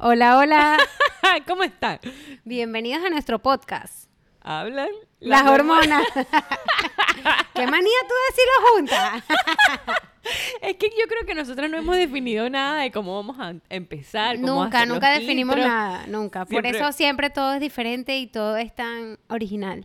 Hola, hola. ¿Cómo están? Bienvenidos a nuestro podcast. ¿Hablan? Las, hormonas. ¿Qué manía tú decirlo juntas? Es que yo creo que nosotros no hemos definido nada de cómo vamos a empezar. Cómo nunca, hacer nunca definimos intros. nada, nunca. Por eso siempre todo es diferente y todo es tan original.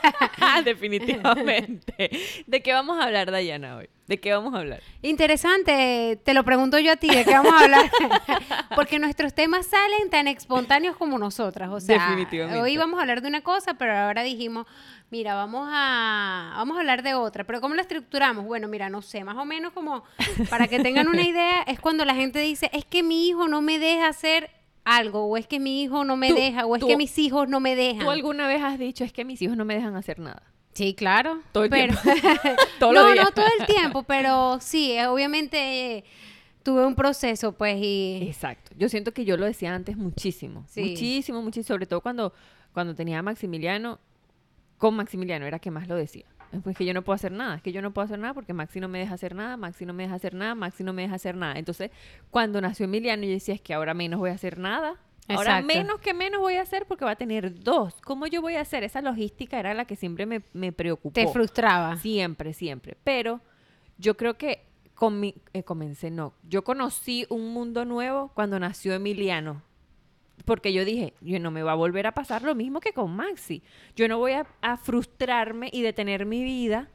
Definitivamente. ¿De qué vamos a hablar, Dayana, hoy? ¿De qué vamos a hablar? Interesante, te lo pregunto yo a ti, ¿de qué vamos a hablar? Porque nuestros temas salen tan espontáneos como nosotras, o sea, Definitivamente. hoy vamos a hablar de una cosa, pero ahora dijimos, mira, vamos a vamos a hablar de otra, pero ¿cómo la estructuramos? Bueno, mira, no sé, más o menos como para que tengan una idea, es cuando la gente dice, es que mi hijo no me deja hacer algo, o es que mi hijo no me deja, o es que mis hijos no me dejan. ¿Tú alguna vez has dicho es que mis hijos no me dejan hacer nada? Sí, claro. Todo el pero... tiempo. Todos no, los días. no todo el tiempo, pero sí, eh, obviamente eh, tuve un proceso, pues, y Exacto. Yo siento que yo lo decía antes muchísimo. Sí. Muchísimo, muchísimo. Sobre todo cuando, cuando tenía a Maximiliano. Con Maximiliano era que más lo decía. Pues que yo no puedo hacer nada. Es que yo no puedo hacer nada porque Maxi no me deja hacer nada. Maxi no me deja hacer nada. Maxi no me deja hacer nada. Entonces, cuando nació Emiliano, yo decía, es que ahora menos voy a hacer nada. Ahora menos que menos voy a hacer porque va a tener dos. ¿Cómo yo voy a hacer? Esa logística era la que siempre me, me preocupó. te frustraba. Siempre, siempre. Pero yo creo que comi- eh, comencé, no. Yo conocí un mundo nuevo cuando nació Emiliano. Porque yo dije, yo no me va a volver a pasar lo mismo que con Maxi. Yo no voy a, a frustrarme y detener mi vida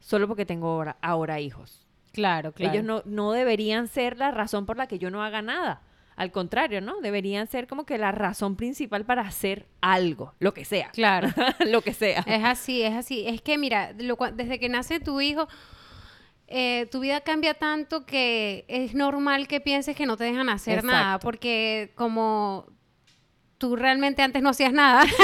solo porque tengo ahora, ahora hijos. Claro, claro. Ellos no, no deberían ser la razón por la que yo no haga nada. Al contrario, ¿no? Deberían ser como que la razón principal para hacer algo, lo que sea. Claro. lo que sea. Es así, es así. Es que mira, lo desde que nace tu hijo, eh, tu vida cambia tanto que es normal que pienses que no te dejan hacer nada, porque como tú realmente antes no hacías nada.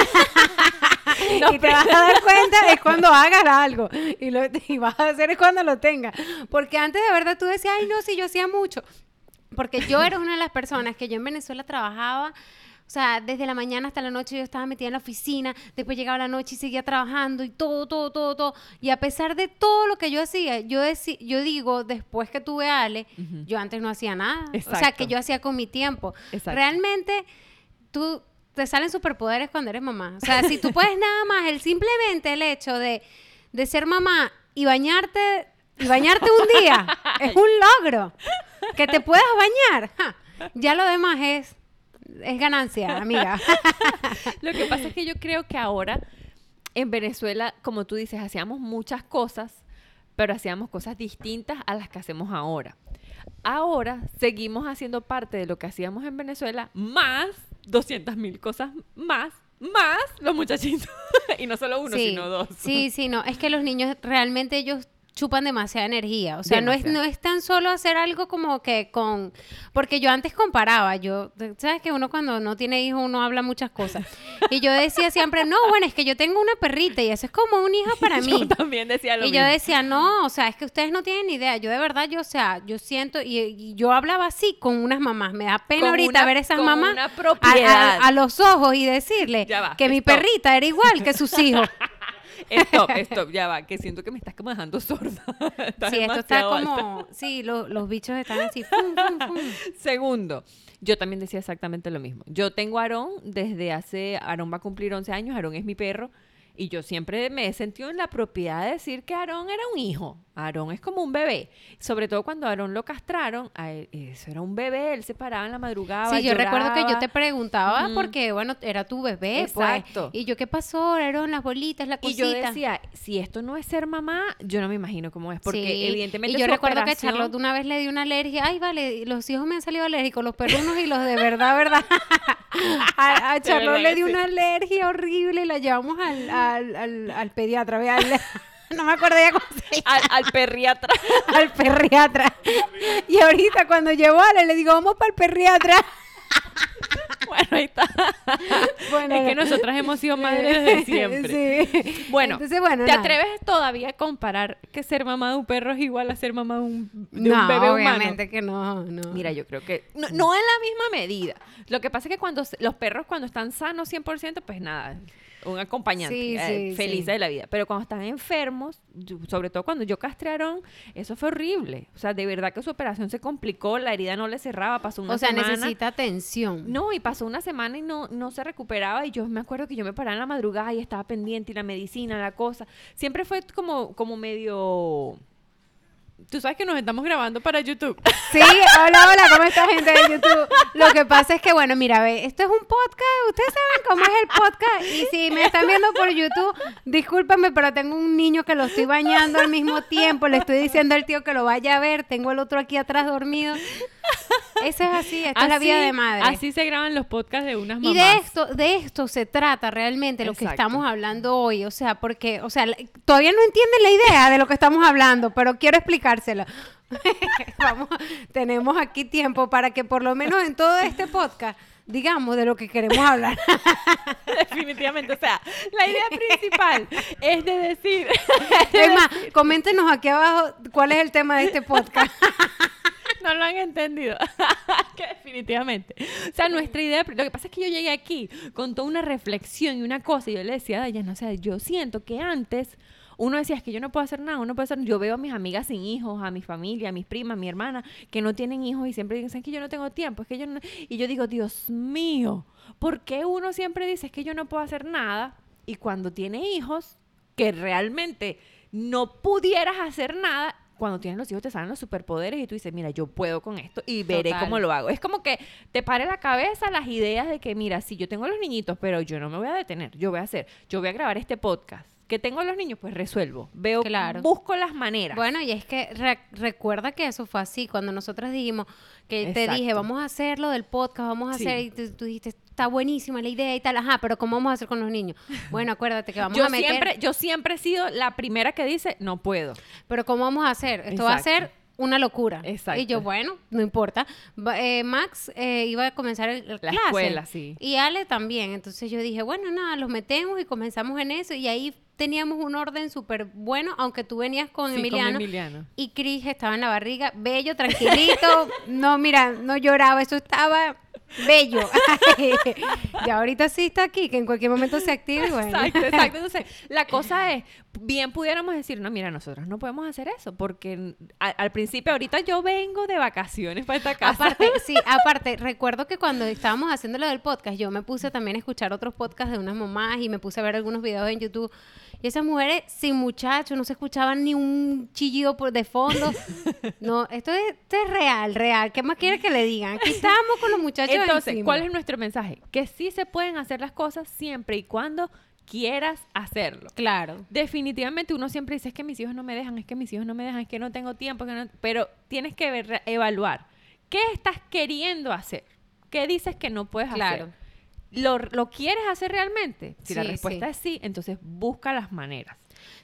No, y te vas a dar cuenta es cuando hagas algo y, lo, y vas a hacer es cuando lo tengas. Porque antes de verdad tú decías, ay no, si yo hacía mucho. Porque yo era una de las personas que yo en Venezuela trabajaba, o sea, desde la mañana hasta la noche yo estaba metida en la oficina, después llegaba la noche y seguía trabajando y todo, todo, todo, todo. Y a pesar de todo lo que yo hacía, yo, yo digo, después que tuve a Ale, yo antes no hacía nada. O sea, que yo hacía con mi tiempo. Exacto. Realmente tú te salen superpoderes cuando eres mamá. O sea, si tú puedes nada más, el simplemente el hecho de, de ser mamá y bañarte y bañarte un día es un logro. Que te puedas bañar. ja, Ya lo demás es es ganancia, amiga. Lo que pasa es que yo creo que ahora en Venezuela, como tú dices, hacíamos muchas cosas, pero hacíamos cosas distintas a las que hacemos ahora. Ahora seguimos haciendo parte de lo que hacíamos en Venezuela, más 200 mil cosas más, más los muchachitos. y no solo uno, sí, sino dos. Sí, sí, no. Es que los niños realmente ellos chupan demasiada energía. O sea, no es, no es tan solo hacer algo como que con... Porque yo antes comparaba, yo... ¿Sabes que uno cuando no tiene hijos uno habla muchas cosas? Y yo decía siempre, no, bueno, es que yo tengo una perrita y eso es como un hijo para mí. Yo también decía lo Y mismo. yo decía, no, o sea, es que ustedes no tienen ni idea. Yo de verdad, yo, o sea, yo siento, y, y yo hablaba así con unas mamás. Me da pena Con ahorita una- ver esas con mamás una a- a- propiedad. a los ojos y decirle va, que mi perrita era igual que sus hijos. Stop, stop, ya va, que siento que me estás como dejando sorda. Estás sí, esto está alta. como, sí, lo- los bichos están así. fum, fum, fum. Segundo, yo también decía exactamente lo mismo. Yo tengo a Aarón desde hace, Aarón va a cumplir 11 años, Aarón es mi perro, y yo siempre me he sentido en la propiedad de decir que Aarón era un hijo. Aarón es como un bebé. Sobre todo cuando a Aarón lo castraron, a él- eso era un bebé, él se paraba en la madrugada. Sí, yo recuerdo que yo te preguntaba porque, bueno, era tu bebé, Exacto. pues. Y yo, ¿qué pasó? Eran las bolitas, la Y cosita. yo decía, si esto no es ser mamá, yo no me imagino cómo es, porque Sí, evidentemente Y yo recuerdo que operación- Charlotte una vez le dio una alergia. Ay, vale, los hijos me han salido alérgicos, los perrunos y los de verdad, verdad. a, a Charlotte verdad le que dio sí. una alergia horrible y la llevamos al, al, al, al pediatra. ve, al- no me acuerdo ya cómo se llama. al, al perriatra. Al perriatra. Y ahorita cuando llevo a Ale, le digo, vamos para el perriatra. bueno, ahí está. Bueno, es que nosotras hemos sido madres desde siempre. Sí. Bueno, Entonces, bueno, ¿te nada. atreves todavía a comparar que ser mamá de un perro es igual a ser mamá de un, de no, un bebé humano? obviamente que no, no. Mira, yo creo que no, no en la misma medida. Lo que pasa es que cuando los perros cuando están sanos 100%, pues nada, un acompañante, Sí, eh, sí, feliz sí. de la vida. Pero cuando están enfermos, yo- sobre todo cuando yo Aarón, eso fue horrible. O sea, de verdad que su operación se complicó, la herida no le cerraba, pasó una o sea, semana. necesita atención. No, y pasó una semana y no, no se recuperaba. Y yo me acuerdo que yo me paraba en la madrugada y estaba pendiente, y la medicina, la cosa. Siempre fue como, como medio. Tú sabes que nos estamos grabando para YouTube. Sí, hola, hola, ¿cómo está gente de YouTube? Lo que pasa es que, bueno, mira, ve, esto es un podcast, ustedes saben cómo es el podcast, y si me están viendo por YouTube, discúlpame, pero tengo un niño que lo estoy bañando al mismo tiempo, le estoy diciendo al tío que lo vaya a ver, tengo el otro aquí atrás dormido. Eso es así, esta es la vida de madre. Así se graban los podcasts de unas mamás. Y de esto, de esto se trata realmente lo que estamos hablando hoy. O sea, porque, o sea, todavía no entienden la idea de lo que estamos hablando, pero quiero explicárselo. Vamos, tenemos aquí tiempo para que por lo menos en todo este podcast digamos de lo que queremos hablar. Definitivamente. O sea, la idea principal es de decir. es más, coméntenos aquí abajo cuál es el tema de este podcast. no lo han entendido. que definitivamente. O sea, nuestra idea, lo que pasa es que yo llegué aquí con toda una reflexión y una cosa, y yo le decía a ella, no sé, yo siento que antes uno decía, es que yo no puedo hacer nada, uno puede hacer, yo veo a mis amigas sin hijos, a mi familia, a mis primas, a mi hermana, que no tienen hijos y siempre dicen, es que yo no tengo tiempo, es que yo no... Y yo digo, Dios mío, ¿por qué uno siempre dice, es que yo no puedo hacer nada? Y cuando tiene hijos, que realmente no pudieras hacer nada, cuando tienes los hijos te salen los superpoderes y tú dices, mira, yo puedo con esto y veré Total. cómo lo hago. Es como que te pare la cabeza las ideas de que, mira, sí, yo tengo los niñitos, pero yo no me voy a detener, yo voy a hacer, yo voy a grabar este podcast. Que tengo los niños, pues resuelvo. Veo, Claro. busco las maneras. Bueno, y es que re- recuerda que eso fue así, cuando nosotros dijimos que te dije, vamos a hacerlo del podcast, vamos a Sí. hacer, y tú, tú dijiste, está buenísima la idea y tal, ajá, pero ¿cómo vamos a hacer con los niños? Bueno, acuérdate que vamos yo a meter, siempre, yo siempre he sido la primera que dice, no puedo. pero ¿cómo vamos a hacer? Esto va a ser una locura. Exacto. Y yo, bueno, no importa. Eh, Max eh, iba a comenzar el, el La clase. escuela, sí. Y Ale también. Entonces yo dije, bueno, nada, los metemos y comenzamos en eso. Y ahí teníamos un orden súper bueno, aunque tú venías con Sí, con Emiliano. Emiliano. Y Chris estaba en la barriga, bello, tranquilito. no, mira, no lloraba, eso estaba bello. y ahorita sí está aquí, que en cualquier momento se active. Bueno. Exacto, exacto. Entonces, la cosa es, bien pudiéramos decir, no, mira, nosotros no podemos hacer eso, porque al principio, ahorita yo vengo de vacaciones para esta casa. Aparte, sí, aparte, recuerdo que cuando estábamos haciendo lo del podcast, yo me puse también a escuchar otros podcasts de unas mamás y me puse a ver algunos videos en YouTube. Y esas mujeres sin muchachos, no se escuchaban ni un chillido por de fondo. No, esto es, esto es real, real. ¿Qué más quiere que le digan? Aquí estamos con los muchachos Entonces, encima. ¿cuál es nuestro mensaje? Que sí se pueden hacer las cosas siempre y cuando quieras hacerlo. Claro. Definitivamente uno siempre dice, es que mis hijos no me dejan, es que mis hijos no me dejan, es que no tengo tiempo, que no-". pero tienes que ver- evaluar. ¿Qué estás queriendo hacer? ¿Qué dices que no puedes Claro. hacer? ¿Lo, lo quieres hacer realmente? Si la respuesta sí. es sí, entonces busca las maneras.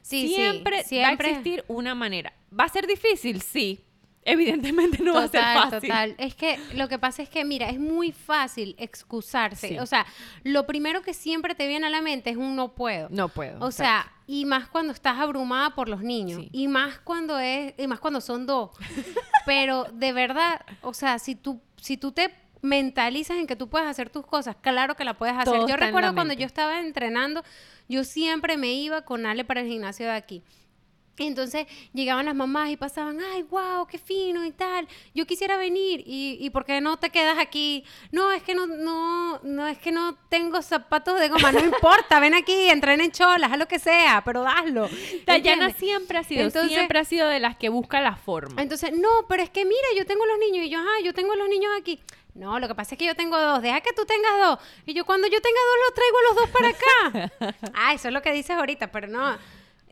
Sí, sí, siempre, siempre. va a existir una manera. ¿Va a ser difícil? Sí. Evidentemente no va a ser Total, fácil. total. Es que lo que pasa es que, mira, es muy fácil excusarse. Sí. O sea, lo primero que siempre te viene a la mente es un no puedo. No puedo. O sea, y más cuando estás abrumada por los niños. Sí. Y más cuando es, y más cuando son dos. Pero de verdad, o sea, si tú, si tú te mentalizas en que tú puedes hacer tus cosas, claro que la puedes hacer. Todo yo recuerdo cuando yo estaba entrenando, yo siempre me iba con Ale para el gimnasio de aquí. Y entonces llegaban las mamás y pasaban, ay, wow, qué fino y tal. Yo quisiera venir. ¿Y, y por qué no te quedas aquí? No, es que no, no, no, es que no tengo zapatos de goma. No importa, ven aquí, entrenen cholas, haz lo que sea, pero hazlo. Dayana siempre ha sido, Entonces- siempre ha sido de las que busca la forma. Entonces, no, pero es que mira, yo tengo los niños. Y yo, ah, yo tengo los niños aquí. No, lo que pasa es que yo tengo dos. Deja que tú tengas dos. Y yo, cuando yo tenga dos, los traigo los dos para acá. ah, eso es lo que dices ahorita, pero no.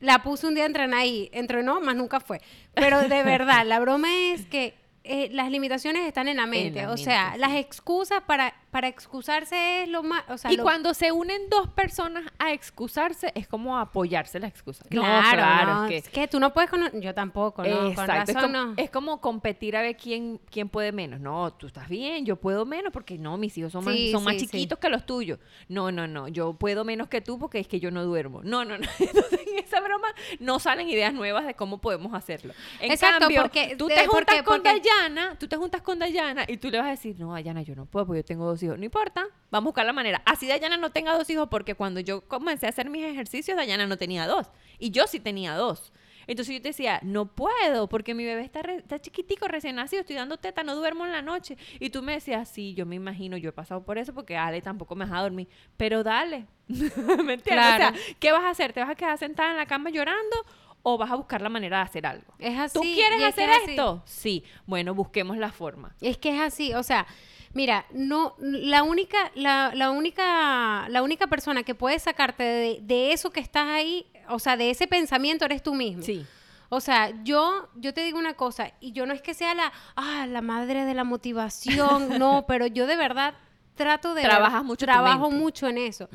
La puse un día a entrenar y entrenó, más nunca fue. Pero de verdad, la broma es que eh, las limitaciones están en la mente. la o sea, las excusas para, para excusarse es lo más. O sea, y lo- cuando se unen dos personas a excusarse, es como apoyarse la excusa. No, Claro, no, es es que... que tú no puedes con... Yo tampoco, no, con Exacto, es razón como, no. es como competir a ver quién, quién puede menos. No, tú estás bien, yo puedo menos porque no, mis hijos son, más, Sí, son más sí, chiquitos que los tuyos. No, no, no, yo puedo menos que tú porque es que yo no duermo. No, no, no. Entonces, en esa broma no salen ideas nuevas de cómo podemos hacerlo. En Exacto, cambio, porque- tú de- te juntas porque- con porque- Dayana, tú te juntas con Dayana y tú le vas a decir, no, Dayana, yo no puedo porque yo tengo dos hijos. No importa, vamos a buscar la manera. Así Dayana no tenga dos hijos porque cuando yo comencé a hacer mis ejercicios, Dayana no tenía dos. Y yo sí tenía dos. Entonces yo te decía, no puedo porque mi bebé está, re- está chiquitico, recién nacido, estoy dando teta, no duermo en la noche. Y tú me decías, sí, yo me imagino, yo he pasado por eso porque Ale tampoco me deja dormir. Pero dale, ¿me entiendes? Claro. O sea, ¿qué vas a hacer? ¿Te vas a quedar sentada en la cama llorando o vas a buscar la manera de hacer algo? Es así. ¿Tú quieres es hacer es esto? Sí. Bueno, busquemos la forma. Es que es así, o sea, mira, no, la única, la, la única, la única persona que puede sacarte de, de eso que estás ahí, o sea, de ese pensamiento eres tú mismo. Sí. O sea, yo, yo te digo una cosa, y yo no es que sea la, ah, la madre de la motivación, no, pero yo de verdad trato de... Trabajas mucho Trabajo mucho en eso.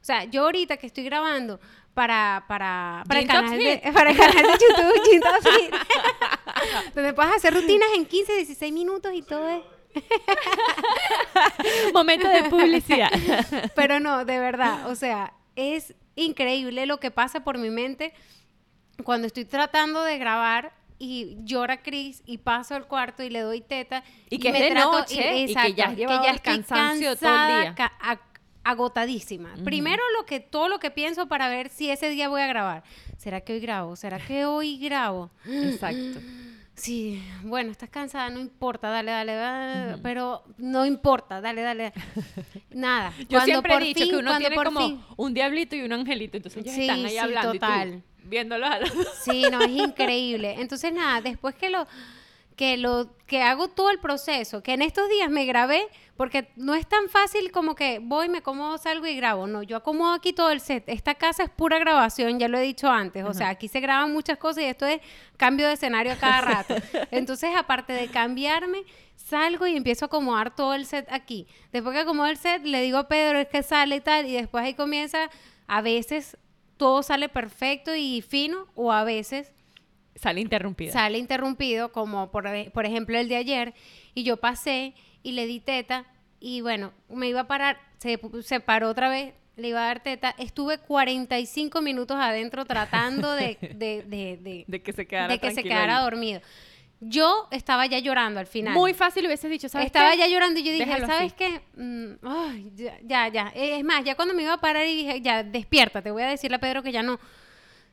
O sea, yo ahorita que estoy grabando para, para, para, el, canal de, para el canal de YouTube, donde puedes hacer rutinas en 15, 16 minutos y todo es... Momento de publicidad. Pero no, de verdad, o sea, es increíble lo que pasa por mi mente cuando estoy tratando de grabar y llora Chris y paso al cuarto y le doy teta Y que es me de noche y que ya has llevado el estoy cansancio todo el cansada, día. ca- agotadísima. Primero lo que todo lo que pienso para ver si ese día voy a grabar. ¿Será que hoy grabo? ¿Será que hoy grabo? Exacto. Sí, bueno, estás cansada, no importa, dale, dale, dale, pero no importa, dale, dale. Nada. Yo Cuando siempre he por dicho fin- que uno tiene como fin- un diablito y un angelito, entonces Sí, están ahí sí, hablando total. y tú viéndolos a los. Sí, no, es increíble. Entonces, nada, después que lo que lo que hago todo el proceso, que en estos días me grabé, porque no es tan fácil como que voy, me acomodo, salgo y grabo. No, yo acomodo aquí todo el set. Esta casa es pura grabación, ya lo he dicho antes. O sea, aquí se graban muchas cosas y esto es cambio de escenario a cada rato. Entonces, aparte de cambiarme, salgo y empiezo a acomodar todo el set aquí. Después que acomodo el set, le digo a Pedro, es que sale y tal, y después ahí comienza, a veces todo sale perfecto y fino, o a veces Sale interrumpida. sale interrumpido, como por, por ejemplo el de ayer, y yo pasé y le di teta, y bueno, me iba a parar, se, se paró otra vez, le iba a dar teta, estuve 45 minutos adentro tratando de, de, de, de- de que se quedara de que se quedara dormido. Yo estaba ya llorando al final. Muy fácil hubieses dicho, ¿sabes Estaba qué? ya llorando y yo dije, Déjalo ¿sabes así. qué? Mm, ay, ya, ya, ya. Es más, ya cuando me iba a parar y dije, ya, despierta, te voy a decirle a Pedro que ya no.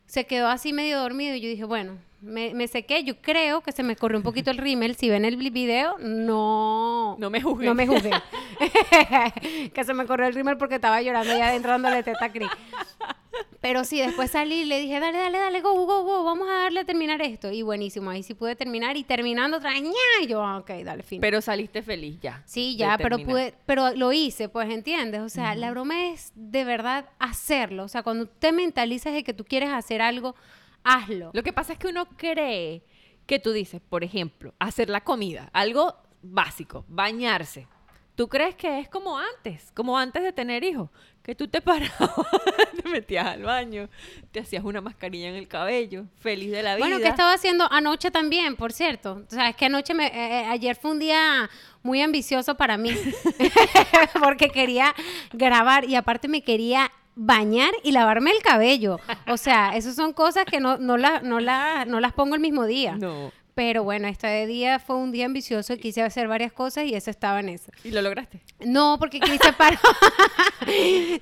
Se quedó así medio dormido y yo dije, bueno, me, me sequé. Yo creo que se me corrió un poquito el rímel. Si ven el vi- video, no. No me juzguen. No me juzguen. que se me corrió el rímel porque estaba llorando ya adentro dándole teta Cris. Pero sí, después salí y le dije, dale, dale, dale, go, go, go, vamos a darle a terminar esto. Y buenísimo, ahí sí pude terminar y terminando otra y yo, ah, ok, dale, fin. Pero saliste feliz ya. Sí, ya, pero pude, pero lo hice, pues, ¿entiendes? O sea, la broma es de verdad hacerlo. O sea, cuando te mentalizas de que tú quieres hacer algo, hazlo. Lo que pasa es que uno cree que tú dices, por ejemplo, hacer la comida, algo básico, bañarse. ¿Tú crees que es como antes, como antes de tener hijos? Que tú te parabas, te metías al baño, te hacías una mascarilla en el cabello, feliz de la vida. Bueno, que estaba haciendo anoche también, por cierto. O sea, es que anoche, me, eh, eh, ayer fue un día muy ambicioso para mí, porque quería grabar y aparte me quería bañar y lavarme el cabello. O sea, esas son cosas que no, no, la- no, la- no las pongo el mismo día. No. Pero bueno, este día fue un día ambicioso y quise hacer varias cosas y eso estaba en eso. ¿Y lo lograste? No, porque Cris se paró.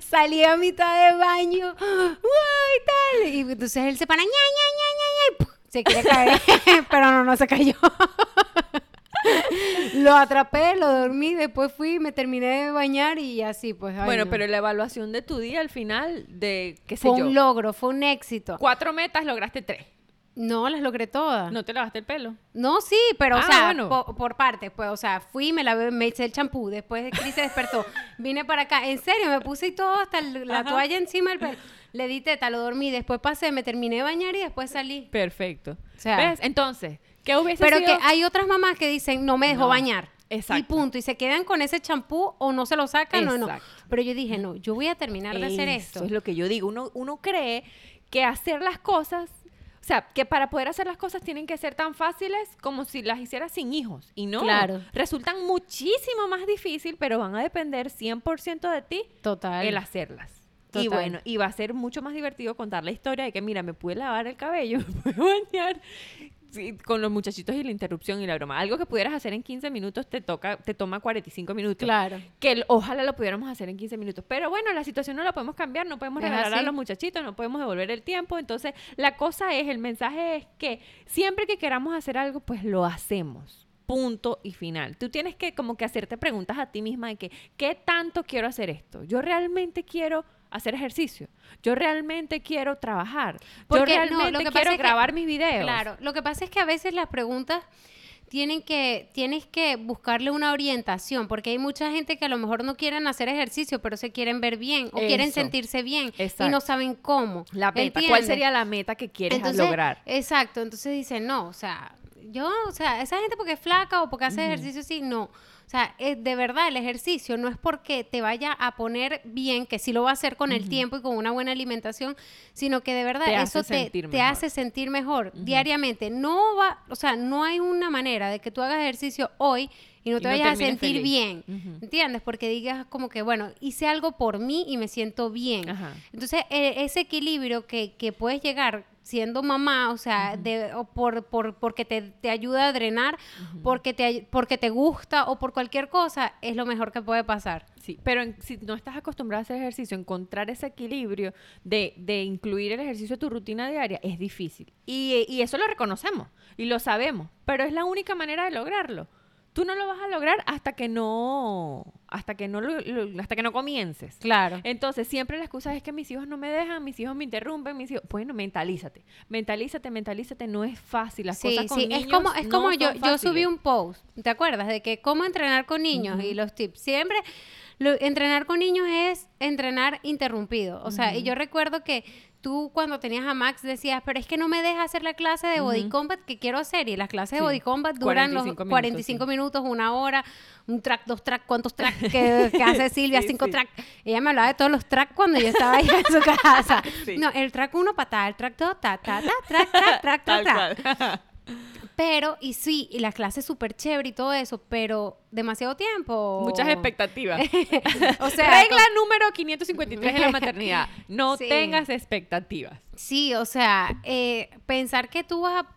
Salí a mitad de baño. ¡Uy, tal! Y entonces él se para. ña, ña, ña, ña, ña, se quiere caer. Pero no, no se cayó. lo atrapé, lo dormí, después fui, me terminé de bañar y así, pues. ay, bueno, no. pero la evaluación de tu día al final, de qué sé Fue yo, un logro, fue un éxito. cuatro metas, lograste tres. No, las logré todas. No te lavaste el pelo. No, sí, pero, o Ah, sea, bueno. por, partes, pues, o sea, fui, me lavé, me eché el champú, después Cris se despertó, vine para acá, en serio, me puse y todo, hasta el- la Ajá. toalla encima del pelo, le di teta, lo dormí, después pasé, me terminé de bañar y después salí. Perfecto. O sea- ¿Ves? Entonces, ¿qué hubiese Pero sido? que hay otras mamás que dicen, no me dejó No, bañar. Y exacto. punto, y se quedan con ese champú o no se lo sacan o no. Exacto. Pero yo dije, no, yo voy a terminar de hacer Eso esto. es lo que yo digo. Uno, uno cree que hacer las cosas, o sea, que para poder hacer las cosas tienen que ser tan fáciles como si las hicieras sin hijos. Y no, Claro. resultan muchísimo más difícil, pero van a depender 100% de ti Total. el hacerlas. Y Total. bueno, y va a ser mucho más divertido contar la historia de que, mira, me pude lavar el cabello, me pude bañar sí, con los muchachitos y la interrupción y la broma. Algo que pudieras hacer en 15 minutos te toca te toma 45 minutos. Claro. Que ojalá lo pudiéramos hacer en 15 minutos. Pero bueno, la situación no la podemos cambiar, no podemos regalar a los muchachitos, no podemos devolver el tiempo. Entonces, la cosa es, el mensaje es que siempre que queramos hacer algo, pues lo hacemos. Punto y final. Tú tienes que como que hacerte preguntas a ti misma de que, ¿qué tanto quiero hacer esto? Yo realmente quiero hacer ejercicio. Yo realmente quiero trabajar. Porque, Yo no, realmente lo que pasa quiero que- grabar mis videos. Claro, lo que pasa es que a veces las preguntas tienen que, tienes que buscarle una orientación, porque hay mucha gente que a lo mejor no quieren hacer ejercicio, pero se quieren ver bien o quieren sentirse bien y Exacto. no saben cómo. La meta. ¿Cuál sería la meta que quieres Entonces, lograr? Exacto, entonces dicen, no, o sea, yo, o sea, esa gente porque es flaca o porque hace ejercicio, sí, no. O sea, es de verdad, el ejercicio no es porque te vaya a poner bien, que sí lo va a hacer con el tiempo y con una buena alimentación, sino que de verdad Te hace eso te, te hace sentir mejor diariamente. No va, o sea, no hay una manera de que tú hagas ejercicio hoy y no Y te no vayas a sentir feliz. bien, Ujú. ¿entiendes? Porque digas como que, bueno, hice algo por mí y me siento bien. Ajá. Entonces, e- ese equilibrio que, que puedes llegar siendo mamá, o sea, de, o por, por, porque te, te ayuda a drenar, porque, te, porque te gusta o por cualquier cosa, es lo mejor que puede pasar. Sí, pero en- si no estás acostumbrada a hacer ejercicio, encontrar ese equilibrio de, de incluir el ejercicio a tu rutina diaria es difícil. Y, y eso lo reconocemos y lo sabemos, pero es la única manera de lograrlo. Tú no lo vas a lograr hasta que no, hasta que no, lo- lo- hasta que no comiences. Claro. Entonces, siempre la excusa es que mis hijos no me dejan, mis hijos me interrumpen, mis hijos... Bueno, mentalízate, mentalízate, mentalízate, no es fácil. Las Sí, cosas con sí, niños es como, es no como yo, yo subí un post, ¿te acuerdas? De que cómo entrenar con niños y los tips. Siempre, lo- entrenar con niños es entrenar interrumpido. O sea, y yo recuerdo que tú cuando tenías a Max decías, pero es que no me deja hacer la clase de body combat que quiero hacer. Y las clases Sí, de body combat duran los 45 minutos, 45 sí. minutos, una hora, un track, dos tracks, cuántos tracks que, que hace Silvia, Sí, cinco sí. tracks. Ella me hablaba de todos los tracks cuando yo estaba ahí en su casa. No, el track uno patada, el track dos, ta, ta, ta, track, track, track, track, track. Pero, y sí, y la clase es súper chévere y todo eso, pero demasiado tiempo. Muchas expectativas. o sea, Regla número 553 de la maternidad. No Sí. tengas expectativas. Sí, o sea, eh, pensar que tú vas a...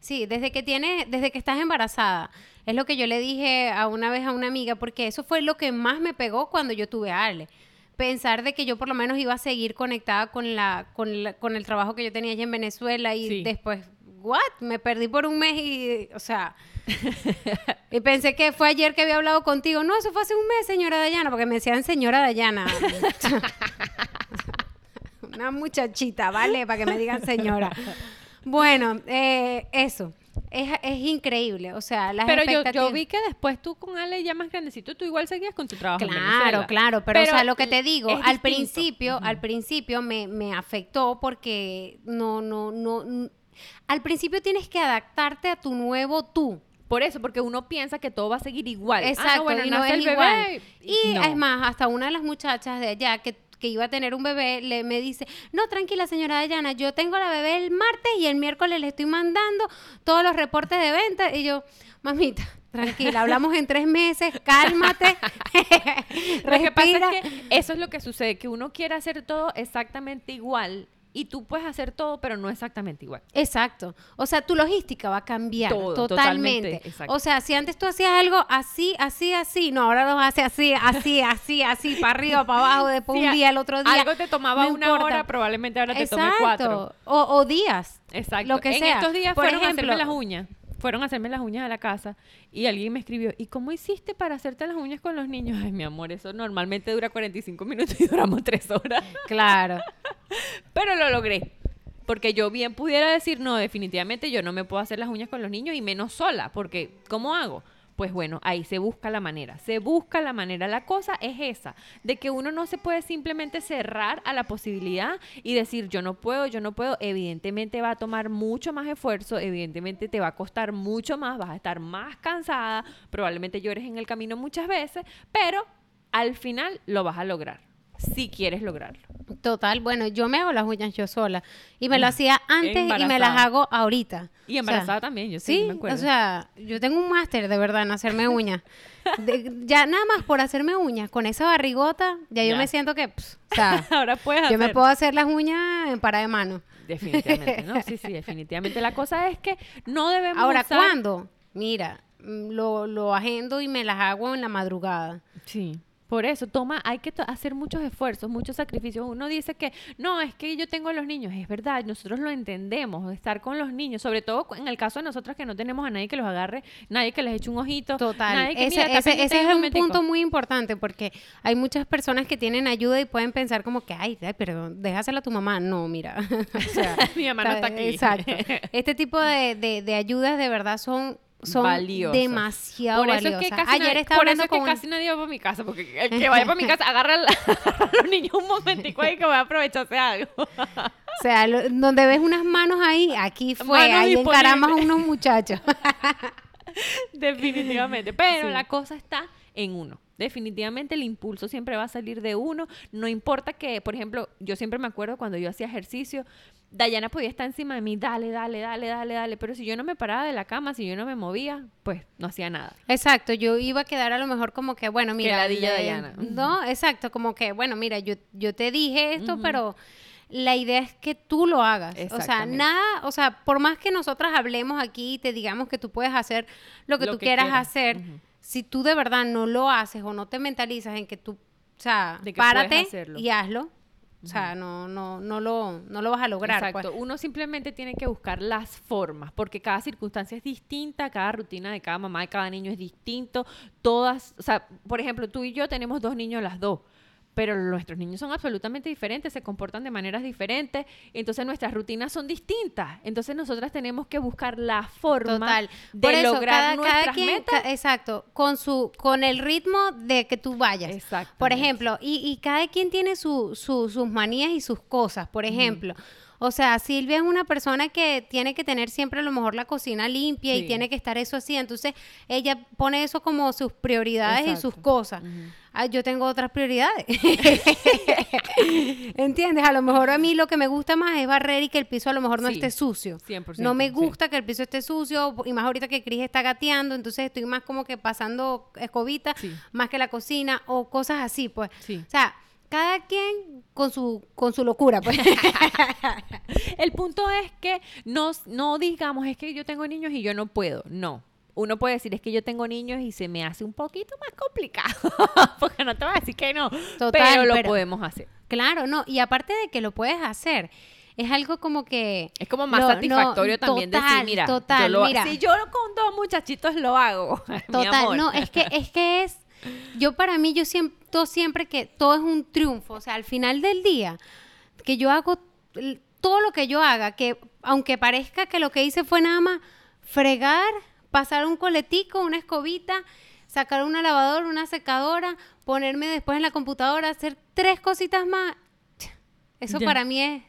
Sí, desde que tienes, desde que estás embarazada. Es lo que yo le dije a una vez a una amiga, porque eso fue lo que más me pegó cuando yo tuve a Ale. Pensar de que yo por lo menos iba a seguir conectada con la, con la- con el trabajo que yo tenía allá en Venezuela y Sí. después, what? Me perdí por un mes y, o sea, y pensé que fue ayer que había hablado contigo. No, eso fue hace un mes, señora Dayana, porque me decían señora Dayana. Una muchachita, ¿vale? Para que me digan señora. Bueno, eh, eso. Es, es increíble. O sea, las Pero yo, yo vi que después tú con Ale ya más grandecito, tú igual seguías con tu trabajo. en Claro, Venezuela. claro, pero, o sea, lo que te digo, al distinto. principio, al principio me, me afectó porque no, no, no, al principio tienes que adaptarte a tu nuevo tú. Por eso, porque uno piensa que todo va a seguir igual. Ah, Exacto, bueno, y no es el bebé igual. Y no. es más, hasta una de las muchachas de allá que, que iba a tener un bebé, le, me dice, no, tranquila señora Dayana, yo tengo la bebé el martes y el miércoles le estoy mandando todos los reportes de venta. Y yo, mamita, tranquila, hablamos en tres meses, cálmate, Lo que pasa respira. es que eso es lo que sucede, que uno quiere hacer todo exactamente igual y tú puedes hacer todo, pero no exactamente igual. Exacto. O sea, tu logística va a cambiar Todo, totalmente. O sea, si antes tú hacías algo así, así, así, no, ahora lo haces así, así, así, así, para arriba, para abajo, después un a- día, el otro día. Algo te tomaba no una importa. hora, probablemente ahora te tome Exacto. cuatro. O, o días. Exacto. Lo que en sea. estos días Por fueron a ejemplo- hacerme las uñas. Fueron a hacerme las uñas a la casa y alguien me escribió, ¿y cómo hiciste para hacerte las uñas con los niños? Ay, mi amor, eso normalmente dura 45 minutos y duramos 3 horas. Claro. Pero lo logré. Porque yo bien pudiera decir, no, definitivamente yo no me puedo hacer las uñas con los niños y menos sola, porque ¿cómo hago? Pues bueno, ahí se busca la manera, se busca la manera. La cosa es esa, de que uno no se puede simplemente cerrar a la posibilidad y decir, yo no puedo, yo no puedo. Evidentemente va a tomar mucho más esfuerzo, evidentemente te va a costar mucho más, vas a estar más cansada, probablemente llores en el camino muchas veces, pero al final lo vas a lograr, si quieres lograrlo. Total, bueno, yo me hago las uñas yo sola. Y me lo hacía antes y me las hago ahorita. Y O sea, embarazada también, yo sí, Sí, me acuerdo. o sea, yo tengo un máster de verdad en hacerme uñas. De- ya nada más por hacerme uñas con esa barrigota, ya, yo me siento que, pss, o sea, Ahora puedes yo me hacer- puedo hacer las uñas en para de mano. Definitivamente, ¿no? Sí, sí, definitivamente. La cosa es que no debemos Ahora, usar- ¿cuándo? Mira, mm, lo, lo agendo y me las hago en la madrugada. Sí. Por eso, toma, hay que hacer muchos esfuerzos, muchos sacrificios. Uno dice que, no, es que yo tengo a los niños. Es verdad, nosotros lo entendemos, estar con los niños, sobre todo en el caso de nosotros que no tenemos a nadie que los agarre, nadie que les eche un ojito. Total, nadie que, ese, "Mira, está ese- pendiente ese de es un un momentico". punto muy importante porque hay muchas personas que tienen ayuda y pueden pensar como que, ay, ay, perdón, déjasela a tu mamá. No, mira. o sea, Mi mamá no está aquí. Exacto. Este tipo de, de- de ayudas de verdad son, son Valiosas. demasiado Por eso es valiosas. que casi, Ayer nadie, estaba por eso es que con... casi nadie va para mi casa, porque el que vaya para mi casa agarra, a los niños un momentico ahí que voy a aprovecharse algo. O sea, lo- donde ves unas manos ahí, aquí fue, Manos ahí encaramos a unos muchachos. Definitivamente. Pero Sí. la cosa está en uno. Definitivamente el impulso siempre va a salir de uno. No importa que, por ejemplo, yo siempre me acuerdo cuando yo hacía ejercicio, Dayana podía estar encima de mí, dale, dale, dale, dale, dale. Pero si yo no me paraba de la cama, si yo no me movía, pues no hacía nada. Exacto, yo iba a quedar a lo mejor como que, bueno, mira. le- Dayana. No, exacto, como que, bueno, mira, yo, yo te dije esto, pero la idea es que tú lo hagas. O sea, nada, o sea, por más que nosotras hablemos aquí y te digamos que tú puedes hacer lo que Lo tú que quieras quieras. hacer. Si tú de verdad no lo haces o no te mentalizas en que tú, o sea, De que puedes párate hacerlo. y hazlo. O sea, no, no, no lo, no lo vas a lograr. pues. Exacto. Uno simplemente tiene que buscar las formas, porque cada circunstancia es distinta, cada rutina de cada mamá, de cada niño es distinto. Todas, o sea, por ejemplo, tú y yo tenemos dos niños las dos. Pero nuestros niños son absolutamente diferentes, se comportan de maneras diferentes, entonces nuestras rutinas son distintas. Entonces nosotras tenemos que buscar la forma Total. de Por eso, lograr cada, nuestras cada quien, metas. ca- exacto, con su, con el ritmo de que tú vayas. Por ejemplo, y, y cada quien tiene su, su- sus manías y sus cosas. Por ejemplo, o sea, Silvia es una persona que tiene que tener siempre a lo mejor la cocina limpia y tiene que estar eso así. Entonces, ella pone eso como sus prioridades y sus cosas. Ah, yo tengo otras prioridades. ¿Entiendes? A lo mejor a mí lo que me gusta más es barrer y que el piso a lo mejor no Sí, esté sucio. 100%, No me sí. gusta que el piso esté sucio y más ahorita que Cris está gateando, entonces estoy más como que pasando escobita Sí. más que la cocina o cosas así, pues. Sí. O sea, cada quien con su con su locura, pues. El punto es que no, no digamos, es que yo tengo niños y yo no puedo. No. Uno puede decir, es que yo tengo niños y se me hace un poquito más complicado. Porque no te voy a decir que no. Total, pero lo pero- podemos hacer. claro, no, y aparte de que lo puedes hacer, es algo como que Es como más no, satisfactorio también decir, mira, total, yo lo- mira. si yo con dos muchachitos lo hago. mi Total, amor. no, es que es que es yo para mí yo siento siempre que todo es un triunfo, o sea, al final del día que yo hago todo lo que yo haga, que aunque parezca que lo que hice fue nada más fregar, pasar un coletico, una escobita, sacar una lavadora, una secadora, ponerme después en la computadora, hacer tres cositas más. Eso Ya. para mí es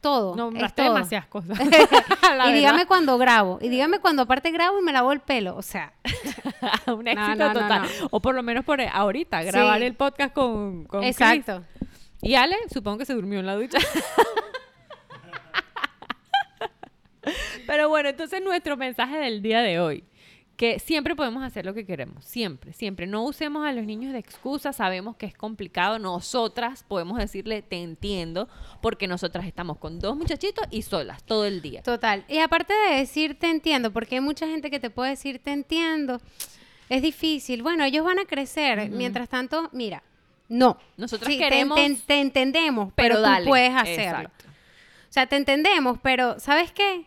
todo. es Nombraste todo. demasiadas cosas. y dígame cuando grabo, y dígame cuando aparte grabo y me lavo el pelo, o sea, un No, éxito no, no, total. no. O por lo menos por ahorita, grabar Sí. el podcast con, con Chris. exacto. Y Ale, supongo que se durmió en la ducha. Pero bueno, entonces nuestro mensaje del día de hoy, que siempre podemos hacer lo que queremos, siempre, siempre. No usemos a los niños de excusa, sabemos que es complicado, nosotras podemos decirle, te entiendo, porque nosotras estamos con dos muchachitos y solas todo el día. Total. Y aparte de decir te entiendo, porque hay mucha gente que te puede decir te entiendo, es difícil. Bueno, ellos van a crecer. Mientras tanto, mira, no. Nosotras Sí, queremos, te, entendemos, pero, tú dale. puedes hacerlo. Exacto. O sea, te entendemos, pero ¿sabes qué?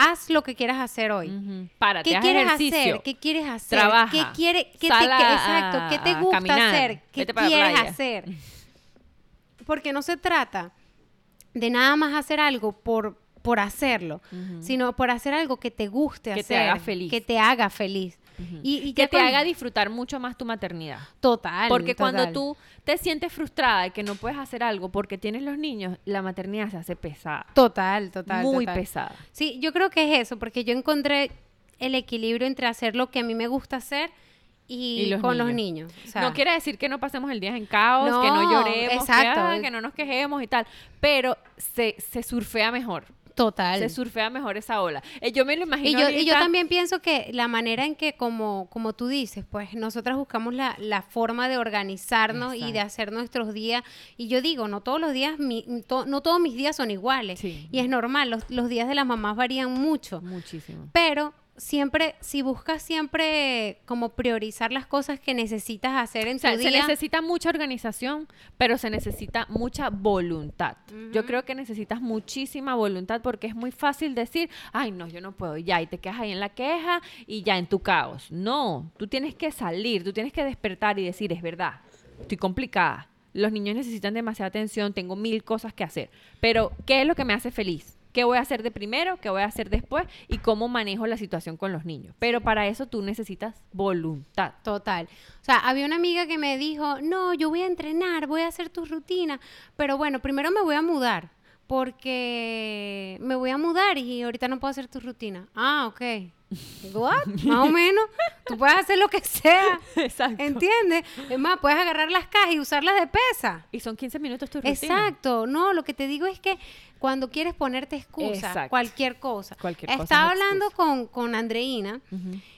Haz lo que quieras hacer hoy. Ujú. Párate, ¿Qué quieres ejercicio. hacer? ¿Qué quieres hacer? Trabaja. ¿Qué quiere, qué te, a- exacto, ¿qué te gusta caminar. hacer? ¿Qué quieres hacer? Porque no se trata de nada más hacer algo por, por hacerlo, sino por hacer algo que te guste Que te hacer, haga feliz. que te haga feliz. Y, y que te con- haga disfrutar mucho más tu maternidad. total. Porque cuando tú te sientes frustrada y que no puedes hacer algo porque tienes los niños, la maternidad se hace pesada. Total, total. muy total. pesada. Sí, yo creo que es eso, porque yo encontré el equilibrio entre hacer lo que a mí me gusta hacer y, Y los con los niños. niños. O sea, no quiere decir que no pasemos el día en caos, que no lloremos, que, ah, que no nos quejemos y tal, pero se, se surfea mejor. Total. Se surfea mejor esa ola. Eh, yo me lo imagino Y yo, y yo también pienso que la manera en que, como, como tú dices, pues nosotras buscamos la, la forma de organizarnos y de hacer nuestros días. Y yo digo, no todos los días, mi- to- no todos mis días son iguales. Sí. Y es normal, los, los días de las mamás varían mucho. Muchísimo. Pero siempre, si buscas siempre como priorizar las cosas que necesitas hacer en O sea, tu se día. necesita mucha organización, pero se necesita mucha voluntad. Yo creo que necesitas muchísima voluntad porque es muy fácil decir, ay, no, yo no puedo, ya, y te quedas ahí en la queja y ya en tu caos. No, tú tienes que salir, tú tienes que despertar y decir, es verdad, estoy complicada. Los niños necesitan demasiada atención, tengo mil cosas que hacer, pero ¿qué es lo que me hace feliz? ¿Qué voy a hacer de primero? ¿Qué voy a hacer después? Y cómo manejo la situación con los niños. Pero para eso tú necesitas voluntad. Total. O sea, había una amiga que me dijo, no, yo voy a entrenar, voy a hacer tu rutina, pero bueno, primero me voy a mudar, porque me voy a mudar y ahorita no puedo hacer tu rutina. Ah, ok. What? Más o menos. Tú puedes hacer lo que sea. Exacto. ¿Entiendes? Es más, puedes agarrar las cajas y usarlas de pesa. Y son 15 minutos tu rutina. Exacto, no, lo que te digo es que cuando quieres ponerte excusa, Exacto. cualquier cosa. Cualquier cosa Estaba es hablando con, con Andreina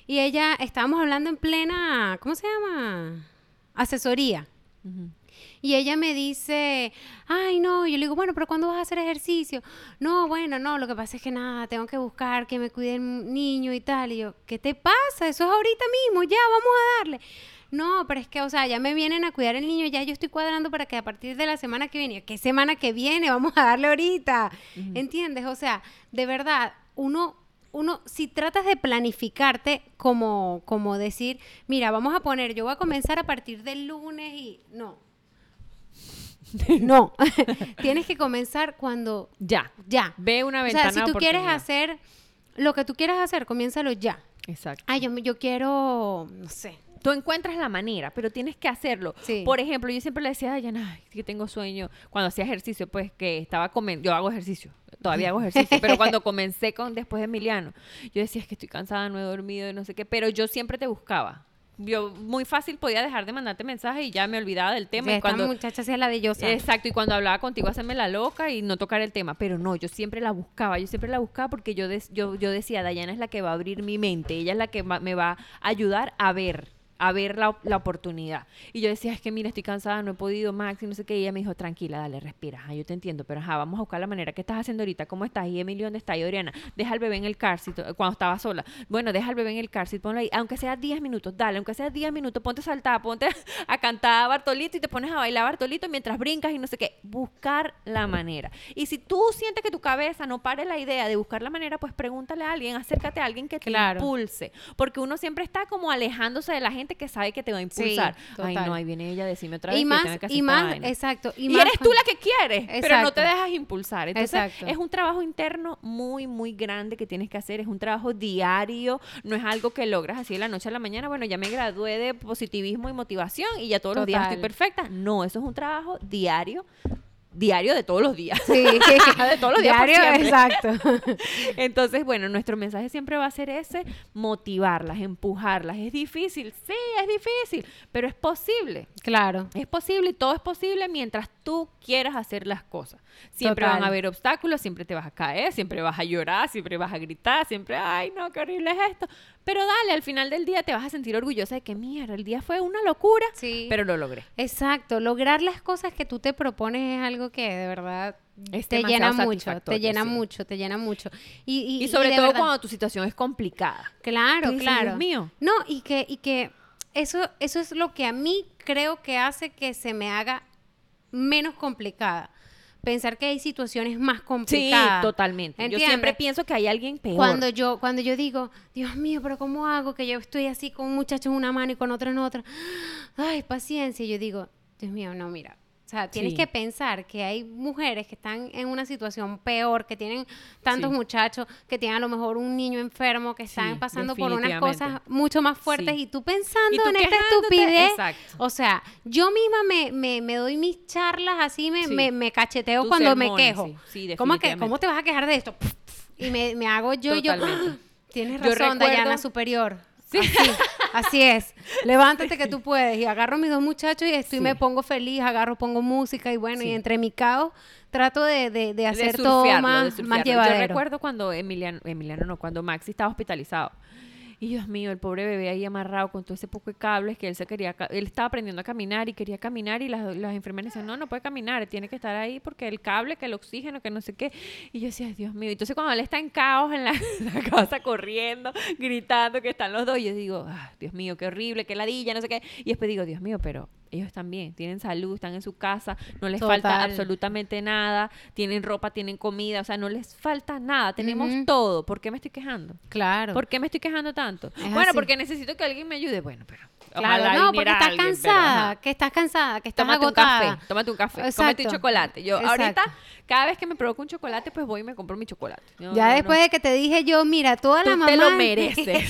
y ella, estábamos hablando en plena, ¿cómo se llama? Asesoría. ujú. Y ella me dice, ay, no, yo le digo, bueno, pero ¿cuándo vas a hacer ejercicio? No, bueno, no, lo que pasa es que nada, tengo que buscar que me cuide el niño y tal. Y yo, ¿qué te pasa? Eso es ahorita mismo, ya, vamos a darle. No, pero es que, o sea, ya me vienen a cuidar el niño, ya yo estoy cuadrando para que a partir de la semana que viene, ¿qué semana que viene? Vamos a darle ahorita. ¿Entiendes? O sea, de verdad, uno uno, si tratas de planificarte como, como decir, mira, vamos a poner, yo voy a comenzar a partir del lunes y no. No, tienes que comenzar cuando Ya. ya. Ve una O ventana sea, si tú quieres hacer lo que tú quieras hacer, comiénzalo ya. Exacto. Ay, yo, yo quiero, no sé. Tú encuentras la manera, pero tienes que hacerlo. Sí. Por ejemplo, yo siempre le decía a Dayana, ay, que tengo sueño. Cuando hacía ejercicio, pues que estaba comiendo. Yo hago ejercicio, todavía hago ejercicio. pero cuando comencé con después de Emiliano, yo decía, es que estoy cansada, no he dormido y no sé qué. Pero yo siempre te buscaba. Yo muy fácil podía dejar de mandarte mensajes y ya me olvidaba del tema. Y esta cuando, muchacha sea la de yo. Exacto, y cuando hablaba contigo hacerme la loca y no tocar el tema, pero no, yo siempre la buscaba, yo siempre la buscaba porque yo, des- yo, yo decía, Dayana es la que va a abrir mi mente, ella es la que va- me va a ayudar a ver, a ver la, la oportunidad. Y yo decía, es que mira, estoy cansada, no he podido, Max, y no sé qué, y ella me dijo, tranquila, dale, respira, ajá, yo te entiendo, pero ajá, vamos a buscar la manera, ¿qué estás haciendo ahorita? ¿Cómo estás? ¿Y Emilio dónde está? Y Oriana, deja al bebé en el car seat, cuando estaba sola, bueno, deja al bebé en el car seat, ponlo ahí, aunque sea 10 minutos, dale, aunque sea 10 minutos, ponte a saltar, ponte a cantar a Bartolito y te pones a bailar a Bartolito mientras brincas y no sé qué, buscar la manera. Y si tú sientes que tu cabeza no pare la idea de buscar la manera, pues pregúntale a alguien, acércate a alguien que te Claro. impulse, porque uno siempre está como alejándose de la gente que sabe que te va a Sí, impulsar. Ay, no, ahí viene ella a decirme otra vez Y que más, que y más, exacto. Y, Y, más eres tú la que quieres, pero no te dejas impulsar. Entonces, Exacto. es un trabajo interno muy, muy grande que tienes que hacer. Es un trabajo diario. No es algo que logras así de la noche a la mañana. Bueno, ya me gradué de positivismo y motivación y ya todos los días estoy perfecta. No, eso es un trabajo diario. Diario de todos los días. Sí, de todos los días Diario, exacto. Entonces, bueno, nuestro mensaje siempre va a ser ese, motivarlas, empujarlas. Es difícil, sí, es difícil, pero es posible. claro. Es posible y todo es posible mientras tú quieras hacer las cosas. Siempre Total. van a haber obstáculos, siempre te vas a caer, siempre vas a llorar, siempre vas a gritar, siempre, ay, no, qué horrible es esto. Pero dale, al final del día te vas a sentir orgullosa de que, mierda, el día fue una locura, Sí. pero lo logré. Exacto, lograr las cosas que tú te propones es algo que de verdad Es te llena mucho, te llena sí. mucho, te llena mucho. Y, y, Y, sobre todo verdad- cuando tu situación es complicada. Claro, dices, claro. "Dios mío". No, y que, y que eso, eso es lo que a mí creo que hace que se me haga menos complicada. Pensar que hay situaciones más Sí, complicadas. totalmente. Yo ¿Entiendes? siempre pienso que hay alguien peor. Cuando yo, cuando yo digo, Dios mío, pero ¿cómo hago? Que yo estoy así con un muchacho en una mano y con otro en otra. Ay, paciencia. Y yo digo, Dios mío, no, mira. O sea, tienes Sí. que pensar que hay mujeres que están en una situación peor, que tienen tantos Sí. muchachos, que tienen a lo mejor un niño enfermo, que están Sí, pasando por unas cosas mucho más fuertes y tú pensando Y tú en esta estupidez. exacto. O sea, yo misma me, me, me doy mis charlas así, me, me, me cacheteo Tus cuando me quejo. sí. Sí, ¿Cómo, que. ¿Cómo te vas a quejar de esto? Y me, me hago yo, yo, Totalmente. Tienes Yo razón, recuerdo- Dayana Superior. Sí. Así. Así es. Levántate que tú puedes. Y agarro a mis dos muchachos y estoy, Sí. me pongo feliz, agarro, pongo música y bueno, y entre mi caos trato de, de, de hacer todo surfearlo, de más, más llevadero. Yo recuerdo cuando Emiliano, Emiliano no, cuando Maxi estaba hospitalizado. Y Dios mío, el pobre bebé ahí amarrado con todo ese poco de cables que él se quería, él estaba aprendiendo a caminar y quería caminar y las, las enfermeras decían, no, no puede caminar, tiene que estar ahí porque el cable, que el oxígeno, que no sé qué. Y yo decía, "Ay, Dios mío. Entonces cuando él está en caos en la, en la casa corriendo, gritando que están los dos, yo digo, "Ah, Dios mío, qué horrible, qué ladilla, no sé qué. Y después digo, Dios mío, pero ellos bien, tienen salud, están en su casa, no les falta absolutamente nada, tienen ropa, tienen comida, o sea, no les falta nada, tenemos todo. ¿Por qué me estoy quejando? Claro. ¿Por qué me estoy quejando tanto? Es bueno, así. porque necesito que alguien me ayude. Bueno, pero. Claro, ojalá no, porque estás pero, cansada, ajá. que estás cansada, que estás Tómate un agotada. café, tómate un café, tómate Exacto. un chocolate. Yo Exacto. ahorita, cada vez que me provoca un chocolate, pues voy y me compro mi chocolate. No, ya no, después no. de que te dije yo, mira, todas las te mamás... lo mereces.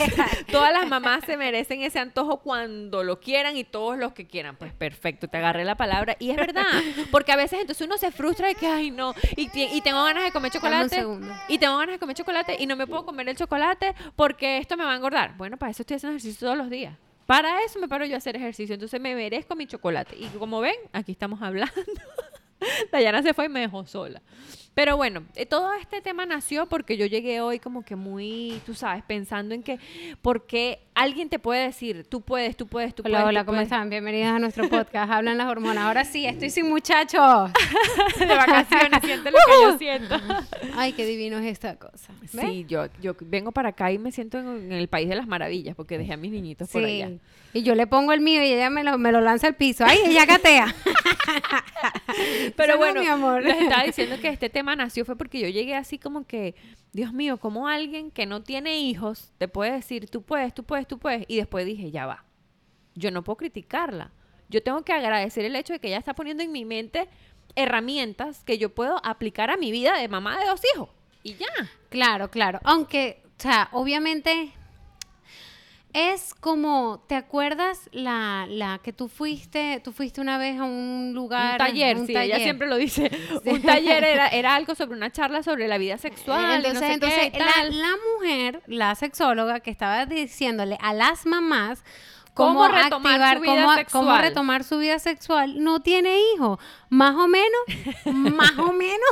Todas las mamás se merecen ese antojo cuando lo quieran y todos los que quieran. Pues perfecto, te agarré la palabra. Y es verdad, porque a veces entonces uno se frustra de que, ay, no, y, y tengo ganas de comer un chocolate. Y tengo ganas de comer chocolate y no me puedo comer el chocolate porque esto me va a engordar. Bueno, para eso estoy haciendo ejercicio todos los días. Para eso me paro yo a hacer ejercicio. Entonces me merezco mi chocolate. Y como ven, aquí estamos hablando. Dayana se fue y me dejó sola. Pero bueno, eh, todo este tema nació porque yo llegué hoy como que muy, tú sabes, pensando en que, porque alguien te puede decir, tú puedes, tú puedes, tú Hola, puedes. hola, tú ¿cómo puedes". están? Bienvenidos a nuestro podcast, Hablan las hormonas. Ahora sí, estoy sin muchachos. De vacaciones, lo que yo siento. Ay, qué divino es esta cosa. ¿Ves? Sí, yo, yo vengo para acá y me siento en, en el país de las maravillas porque dejé a mis niñitos por allá. Y yo le pongo el mío y ella me lo, me lo lanza al piso. Ay, ella gatea. Pero bueno, mi amor. les estaba diciendo que este tema nació fue porque yo llegué así como que, Dios mío, como alguien que no tiene hijos te puede decir, tú puedes, tú puedes, tú puedes. Y después dije, ya va. Yo no puedo criticarla. Yo tengo que agradecer el hecho de que ella está poniendo en mi mente herramientas que yo puedo aplicar a mi vida de mamá de dos hijos. Y ya. Claro, claro. Aunque, o sea, obviamente es como, ¿te acuerdas la, la que tú fuiste, tú fuiste una vez a un lugar? un taller, un sí, ella taller? siempre lo dice. Un taller era, era algo sobre una charla sobre la vida sexual. no Entonces, sé entonces la, tal. la mujer, la sexóloga, que estaba diciéndole a las mamás Cómo cómo, retomar activar, su vida cómo, sexual. cómo retomar su vida sexual, no tiene hijos. Más o menos, más o menos.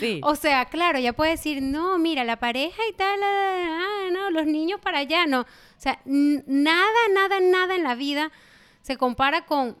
Sí. O sea, claro, ella puede decir, no, mira, la pareja y tal, ah, no, los niños para allá, no. O sea, nada, nada, nada en la vida se compara con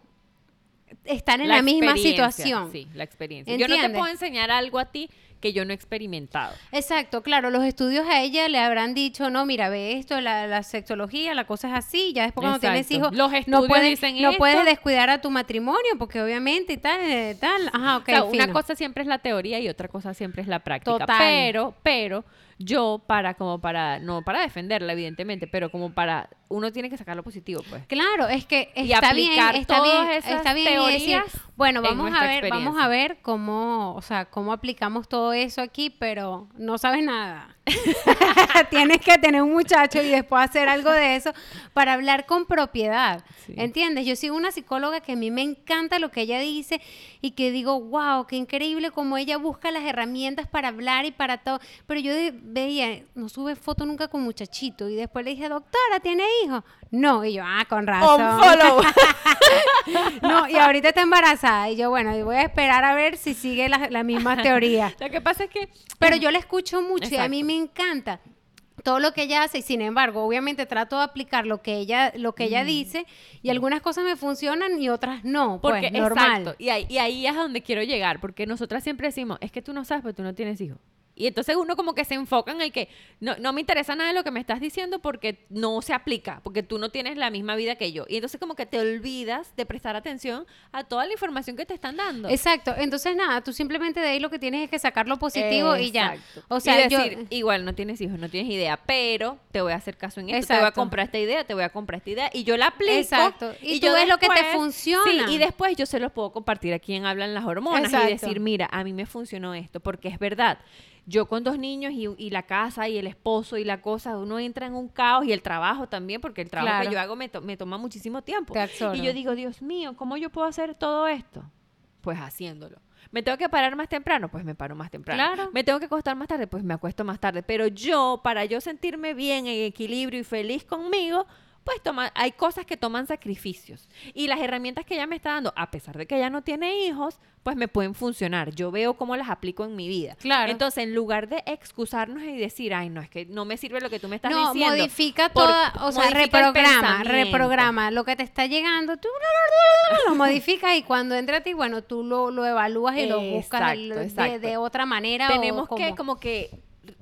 estar en la, misma situación. Sí, la experiencia. Yo no te ¿Entiendes? puedo enseñar algo a ti que yo no he experimentado. Exacto, claro, los estudios a ella le habrán dicho, no, mira, ve esto, la, la sexología, la cosa es así, ya después cuando tienes hijos, Los no estudios puedes, dicen no esto. puedes descuidar a tu matrimonio, porque obviamente y tal, eh, tal, ajá, ok, o sea, una fino. cosa siempre es la teoría y otra cosa siempre es la práctica. Total. Pero, pero, yo para, como para, no para defenderla, evidentemente, pero como para, uno tiene que sacar lo positivo, pues. Claro, es que Y está bien, está bien, esas está bien decir, teorías bueno, en vamos a ver, vamos a ver cómo, o sea, cómo aplicamos todo eso aquí, pero no sabes nada. Tienes que tener un muchacho y después hacer algo de eso para hablar con propiedad. Sí. ¿Entiendes? Yo sigo una psicóloga que a mí me encanta lo que ella dice y que digo, wow, qué increíble como ella busca las herramientas para hablar y para todo. Pero yo veía, no sube foto nunca con muchachito y después le dije, doctora, ¿tiene hijos? No, y yo, ah, con razón. Unfollow. No, y ahorita está embarazada. Y yo, bueno, voy a esperar a ver si sigue la, la misma teoría. Lo que pasa es que Pero yo la escucho mucho y a mí me encanta todo lo que ella hace y sin embargo obviamente trato de aplicar lo que ella lo que ella dice y algunas cosas me funcionan y otras no Porque, pues normal exacto, y ahí, y ahí es a donde quiero llegar, porque nosotras siempre decimos, es que tú no sabes, pero tú no tienes hijos. Y entonces uno como que se enfoca en el que no, no me interesa nada de lo que me estás diciendo porque no se aplica, porque tú no tienes la misma vida que yo. Y entonces como que te olvidas de prestar atención a toda la información que te están dando. exacto entonces nada tú simplemente de ahí lo que tienes es que sacar lo positivo y ya Exacto. o sea y yo decir, igual no tienes hijos, no tienes idea, pero te voy a hacer caso en esto, te voy a comprar esta idea, te voy a comprar esta idea y yo la aplico. Exacto. Y tú ves lo que te funciona. Sí, y después yo se los puedo compartir a quien hablan las hormonas Exacto. y decir, mira, a mí me funcionó esto, porque es verdad. Yo con dos niños y, y la casa y el esposo y la cosa, uno entra en un caos y el trabajo también, porque el trabajo Claro. que yo hago me, to- me toma muchísimo tiempo. Y yo digo, Dios mío, ¿cómo yo puedo hacer todo esto? Pues haciéndolo. ¿Me tengo que parar más temprano? Pues me paro más temprano. Claro. ¿Me tengo que acostar más tarde? Pues me acuesto más tarde. Pero yo, para yo sentirme bien, en equilibrio y feliz conmigo, pues toma, hay cosas que toman sacrificios. Y las herramientas que ella me está dando, a pesar de que ella no tiene hijos, pues me pueden funcionar. Yo veo cómo las aplico en mi vida. Claro. Entonces, en lugar de excusarnos y decir, ay, no, es que no me sirve lo que tú me estás no, diciendo. modifica por- toda, o sea, modifica reprograma, reprograma lo que te está llegando, tú lo modificas y cuando entra a ti, bueno, tú lo, lo evalúas y lo buscas de- otra manera. o tenemos que como que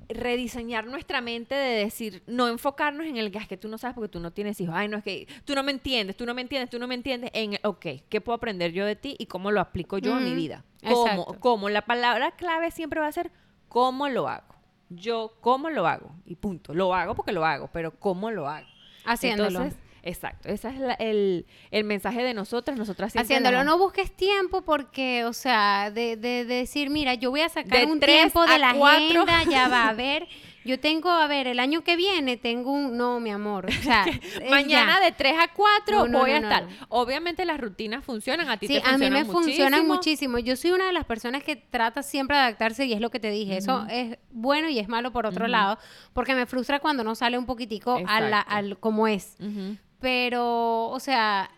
rediseñar nuestra mente de decir, no enfocarnos en el que es que tú no sabes porque tú no tienes hijos. Ay, no, es que tú no me entiendes, tú no me entiendes, tú no me entiendes. En, ok, ¿qué puedo aprender yo de ti y cómo lo aplico yo en mi vida? ¿Cómo? ¿Cómo? La palabra clave siempre va a ser cómo lo hago. Yo, ¿cómo lo hago? Y punto. Lo hago porque lo hago, pero ¿cómo lo hago? haciéndolo. Entonces, exacto. Ese es la- el, el mensaje de nosotras. Nosotras siempre Haciéndolo, no busques tiempo porque, o sea, de, de- de decir, mira, yo voy a sacar De un tiempo de la cuatro. agenda, ya va a ver. Yo tengo, a ver, el año que viene tengo un, no, mi amor, o sea, es Mañana ya. de 3 a 4 No, no, voy a no, estar. Obviamente las rutinas funcionan, a ti Sí, te a mí funcionan me funcionan muchísimo. Yo soy una de las personas que trata siempre de adaptarse y es lo que te dije. Eso es bueno y es malo por otro lado, porque me frustra cuando no sale un poquitico a la- al como es. Pero, o sea,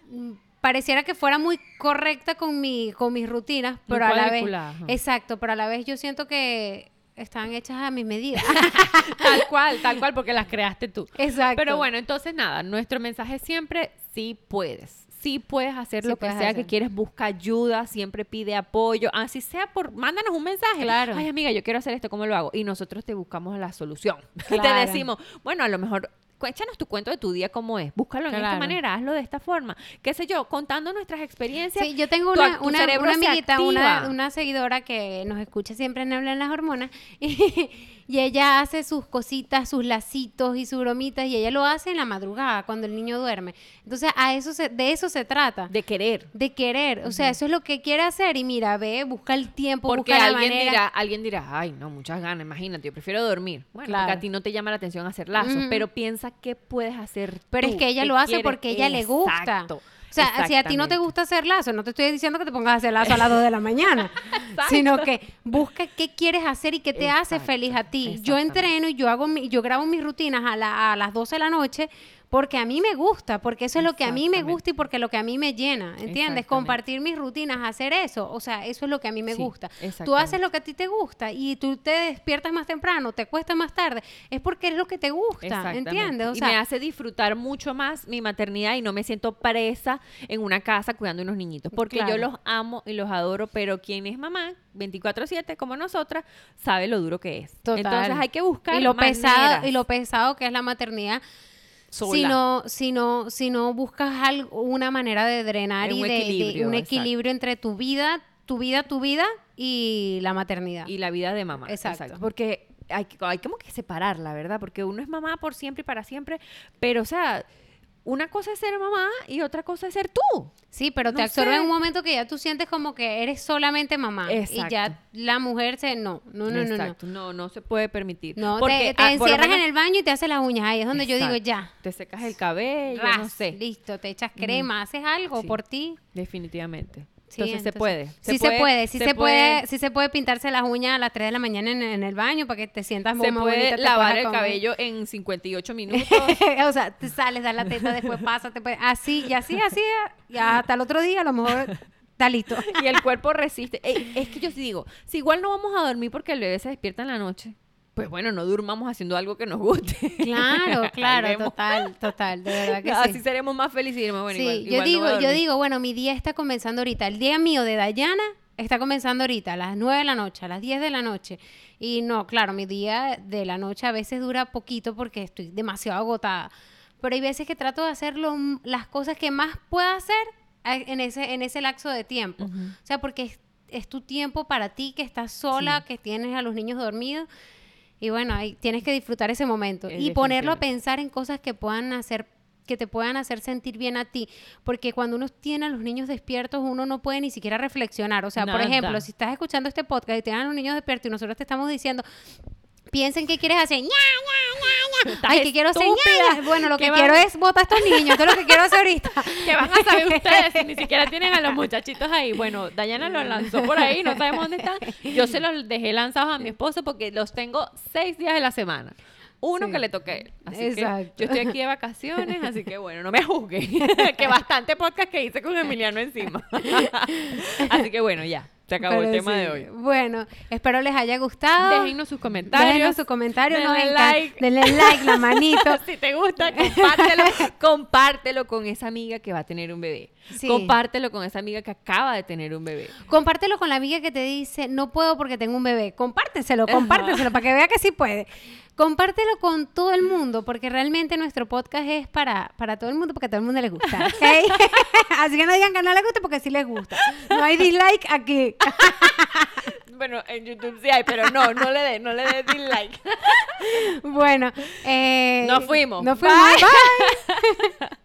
pareciera que fuera muy correcta con mi con mis rutinas, pero a la vez ajá. exacto, pero a la vez yo siento que están hechas a mis medidas. Tal cual, tal cual, porque las creaste tú. exacto. Pero bueno, entonces nada, nuestro mensaje es siempre sí puedes. Sí puedes hacer Sí lo que sea hacer. que quieres, busca ayuda, siempre pide apoyo, así sea por, mándanos un mensaje. Claro. Ay, amiga, yo quiero hacer esto, ¿cómo lo hago? Y nosotros te buscamos la solución. Te Claro. decimos, bueno, a lo mejor échanos tu cuento de tu día cómo es, búscalo en esta Claro. manera, hazlo de esta forma, qué sé yo, contando nuestras experiencias. Sí, yo tengo tu- una, tu una, cerebro una se amiguita, una seguidora que nos escucha siempre en Hablan las Hormonas y, y ella hace sus cositas, sus lacitos y sus bromitas y ella lo hace en la madrugada cuando el niño duerme. Entonces, a eso se, de eso se trata. de querer. De querer, o sea, eso es lo que quiere hacer y mira, ve, busca el tiempo, Porque busca la alguien manera. dirá, alguien dirá, ay, no, muchas ganas, imagínate, yo prefiero dormir. Bueno, Claro. porque a ti no te llama la atención hacer lazos, pero piensa qué puedes hacer Pero tú, es que ella lo hace porque ella le gusta. O sea, si a ti no te gusta hacer lazo, no te estoy diciendo que te pongas a hacer lazo a las 2 de la mañana, sino que busca qué quieres hacer y qué te hace feliz a ti. Yo entreno y yo hago mi- yo grabo mis rutinas a, la- a las 12 de la noche porque a mí me gusta, porque eso es lo que a mí me gusta y porque lo que a mí me llena, ¿entiendes? Compartir mis rutinas, hacer eso, o sea, eso es lo que a mí me Sí, gusta. Tú haces lo que a ti te gusta y tú te despiertas más temprano, te cuestas más tarde, es porque es lo que te gusta. ¿entiendes? O y sea, me hace disfrutar mucho más mi maternidad y no me siento presa en una casa cuidando unos niñitos. Porque yo los amo y los adoro, pero quien es mamá 24/7 como nosotras sabe lo duro que es. Total. Entonces hay que buscar y lo pesado y lo pesado que es la maternidad sola. si no si no si no buscas algo, una manera de drenar Un y de- de, equilibrio, un exacto. equilibrio entre tu vida tu vida tu vida y la maternidad y la vida de mamá. Exacto. Porque hay, que- hay como que separarla, ¿verdad? Porque uno es mamá por siempre y para siempre, pero o sea, una cosa es ser mamá y otra cosa es ser tú. sí pero te No absorbe sé. en un momento que ya tú sientes como que eres solamente mamá y Exacto. ya la mujer se no no no no no Exacto. No, no se puede permitir. no Porque, te, te ah, encierras menos- en el baño y te haces las uñas ahí es donde yo digo Exacto. ya Te secas el cabello, ras, no sé. listo te echas crema haces algo Sí. por ti Definitivamente. Sí, entonces, se puede. sí se puede, sí se, puede, sí se puede pintarse las uñas a las 3 de la mañana en, en el baño para que te sientas Se muy puede bonita, te lavar el comer. cabello en 58 minutos. o sea, te sales, das la teta, después pasas, te puedes- así, y así, así, y hasta el otro día a lo mejor está listo. y el cuerpo resiste. Ey, es que yo sí digo, si igual no vamos a dormir porque el bebé se despierta en la noche, pues bueno, no durmamos haciendo algo que nos guste. Claro, claro, total, total, de verdad que Así sí. seremos más felices y bueno, Sí, igual- yo igual digo, yo digo, bueno, mi día está comenzando ahorita. El día mío de Dayana está comenzando ahorita, a las 9 de la noche, a las 10 de la noche. Y no, claro, mi día de la noche a veces dura poquito porque estoy demasiado agotada. Pero hay veces que trato de hacer lo- las cosas que más pueda hacer en ese, en ese lapso de tiempo. O sea, porque es, es tu tiempo para ti, que estás sola, que tienes a los niños dormidos. Y bueno, ahí tienes que disfrutar ese momento. Es y ponerlo a pensar en cosas que puedan hacer que te puedan hacer sentir bien a ti, porque cuando uno tiene a los niños despiertos, uno no puede ni siquiera reflexionar. O sea, por ejemplo, si estás escuchando este podcast y tienes a los niños despiertos y nosotros te estamos diciendo, piensen qué quieres hacer, ña, ña, ña, Ay, que quiero hacer ña, ña. Bueno, lo que ¿Qué quiero es botar a estos niños, esto es lo que quiero hacer ahorita. ¿Qué van a saber ustedes si ni siquiera tienen a los muchachitos ahí? Bueno, Dayana los lanzó por ahí, no sabemos dónde están. Yo se los dejé lanzados a mi esposo porque los tengo seis días de la semana. Uno Sí. que le toque a él. Así Exacto. que yo estoy aquí de vacaciones, así que bueno, no me juzguen. que bastante podcast que hice con Emiliano encima. así que bueno, ya. Se acabó el tema sí. de hoy. Bueno, espero les haya gustado. Déjennos sus comentarios. Déjenos su comentario, nos denle like. Denle like, la manito. si te gusta, compártelo. compártelo con esa amiga que va a tener un bebé. Sí. Compártelo con esa amiga que acaba de tener un bebé. Compártelo con la amiga que te dice, no puedo porque tengo un bebé. Compárteselo, compárteselo para que vea que sí puede. Compártelo con todo el mundo, porque realmente nuestro podcast es para, para todo el mundo, porque a todo el mundo les gusta. Así que no digan que no les gusta porque sí les gusta. No hay dislike aquí. Bueno, en YouTube sí hay, pero no, no le dé, no le dé dislike. Bueno, eh, Nos fuimos. Nos fuimos. Bye. Bye.